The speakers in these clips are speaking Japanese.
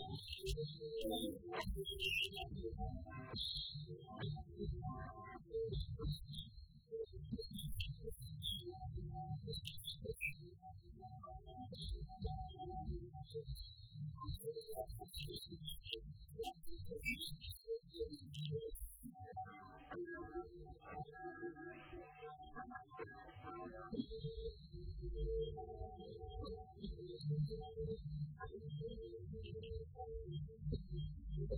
Thank you.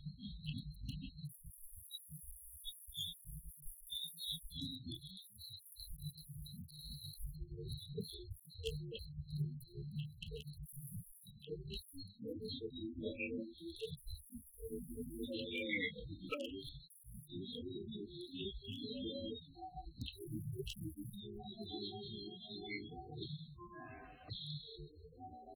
ハハハハ。